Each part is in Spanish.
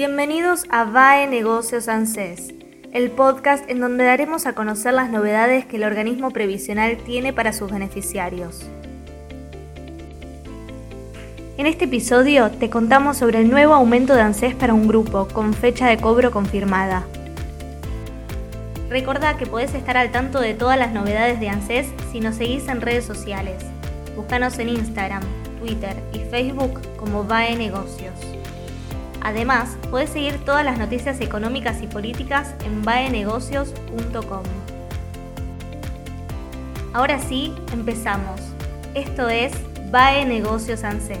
Bienvenidos a VAE Negocios ANSES el podcast en donde daremos a conocer las novedades que el organismo previsional tiene para sus beneficiarios. En este episodio te contamos sobre el nuevo aumento de ANSES para un grupo con fecha de cobro confirmada. Recordá que podés estar al tanto de todas las novedades de ANSES si nos seguís en redes sociales. Búscanos en Instagram, Twitter y Facebook como VAE Negocios. Además, puedes seguir todas las noticias económicas y políticas en baenegocios.com. Ahora sí, empezamos. Esto es BAE Negocios ANSES.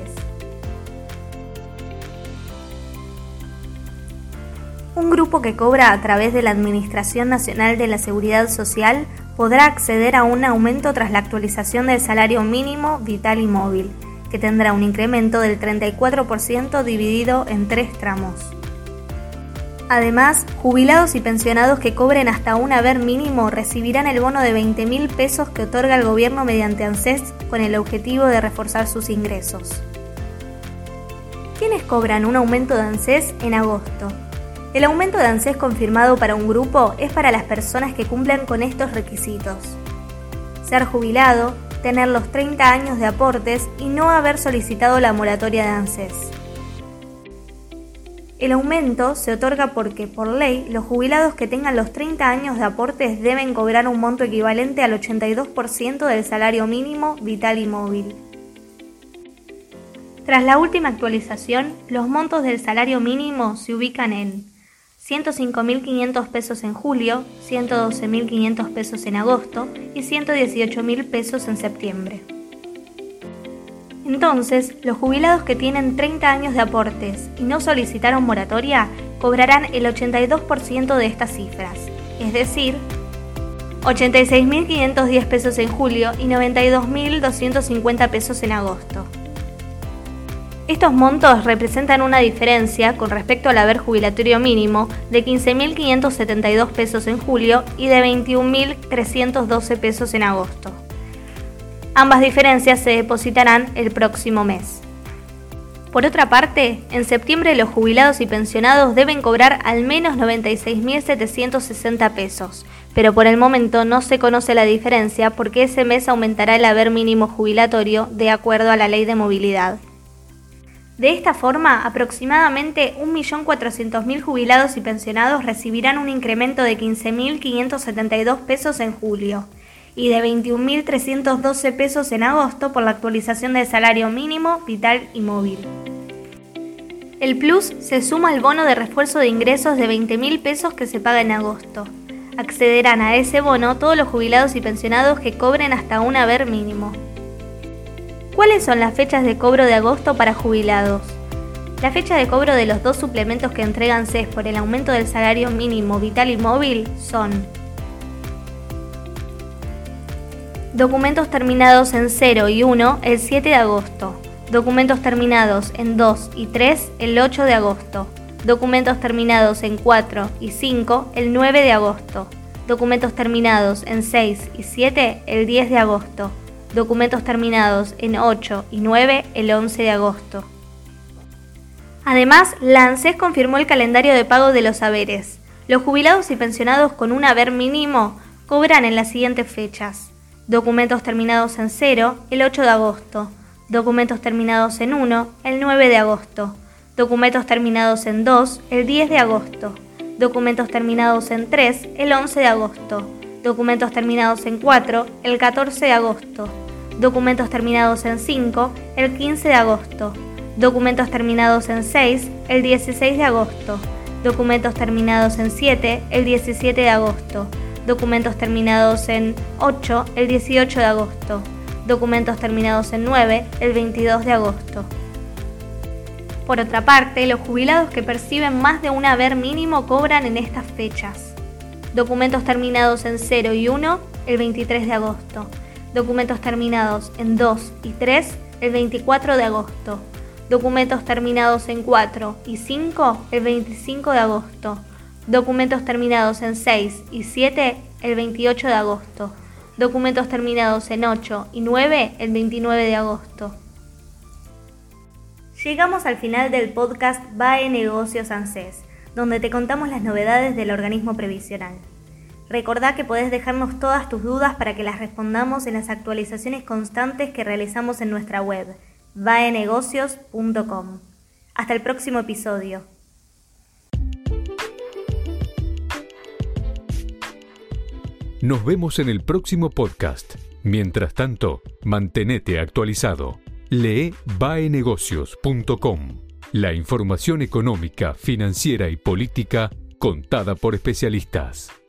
Un grupo que cobra a través de la Administración Nacional de la Seguridad Social podrá acceder a un aumento tras la actualización del salario mínimo vital y móvil que tendrá un incremento del 34% dividido en tres tramos. Además, jubilados y pensionados que cobren hasta un haber mínimo recibirán el bono de 20 mil pesos que otorga el gobierno mediante ANSES con el objetivo de reforzar sus ingresos. ¿Quiénes cobran un aumento de ANSES en agosto? El aumento de ANSES confirmado para un grupo es para las personas que cumplan con estos requisitos. Ser jubilado, tener los 30 años de aportes y no haber solicitado la moratoria de ANSES. El aumento se otorga porque, por ley, los jubilados que tengan los 30 años de aportes deben cobrar un monto equivalente al 82% del salario mínimo vital y móvil. Tras la última actualización, los montos del salario mínimo se ubican en 105.500 pesos en julio, 112.500 pesos en agosto y 118.000 pesos en septiembre. Entonces, los jubilados que tienen 30 años de aportes y no solicitaron moratoria cobrarán el 82% de estas cifras, es decir, 86.510 pesos en julio y 92.250 pesos en agosto. Estos montos representan una diferencia con respecto al haber jubilatorio mínimo de 15.572 pesos en julio y de 21.312 pesos en agosto. Ambas diferencias se depositarán el próximo mes. Por otra parte, en septiembre los jubilados y pensionados deben cobrar al menos 96.760 pesos, pero por el momento no se conoce la diferencia porque ese mes aumentará el haber mínimo jubilatorio de acuerdo a la ley de movilidad. De esta forma, aproximadamente 1.400.000 jubilados y pensionados recibirán un incremento de 15.572 pesos en julio y de 21.312 pesos en agosto por la actualización del salario mínimo, vital y móvil. El plus se suma al bono de refuerzo de ingresos de 20.000 pesos que se paga en agosto. Accederán a ese bono todos los jubilados y pensionados que cobren hasta un haber mínimo. ¿Cuáles son las fechas de cobro de agosto para jubilados? La fecha de cobro de los dos suplementos que entregan CES por el aumento del salario mínimo vital y móvil son Documentos terminados en 0 y 1 el 7 de agosto. Documentos terminados en 2 y 3 el 8 de agosto. Documentos terminados en 4 y 5 el 9 de agosto. Documentos terminados en 6 y 7 el 10 de agosto documentos terminados en 8 y 9 el 11 de agosto. Además, la ANSES confirmó el calendario de pago de los haberes. Los jubilados y pensionados con un haber mínimo cobran en las siguientes fechas. Documentos terminados en 0 el 8 de agosto. Documentos terminados en 1 el 9 de agosto. Documentos terminados en 2 el 10 de agosto. Documentos terminados en 3 el 11 de agosto documentos terminados en 4 el 14 de agosto, documentos terminados en 5 el 15 de agosto, documentos terminados en 6 el 16 de agosto, documentos terminados en 7 el 17 de agosto, documentos terminados en 8 el 18 de agosto, documentos terminados en 9 el 22 de agosto. Por otra parte, los jubilados que perciben más de un haber mínimo cobran en estas fechas. Documentos terminados en 0 y 1 el 23 de agosto. Documentos terminados en 2 y 3 el 24 de agosto. Documentos terminados en 4 y 5 el 25 de agosto. Documentos terminados en 6 y 7 el 28 de agosto. Documentos terminados en 8 y 9 el 29 de agosto. Llegamos al final del podcast BAE Negocios ANSES, donde te contamos las novedades del organismo previsional. Recordá que podés dejarnos todas tus dudas para que las respondamos en las actualizaciones constantes que realizamos en nuestra web, baenegocios.com. Hasta el próximo episodio. Nos vemos en el próximo podcast. Mientras tanto, mantenete actualizado. Lee baenegocios.com. La información económica, financiera y política contada por especialistas.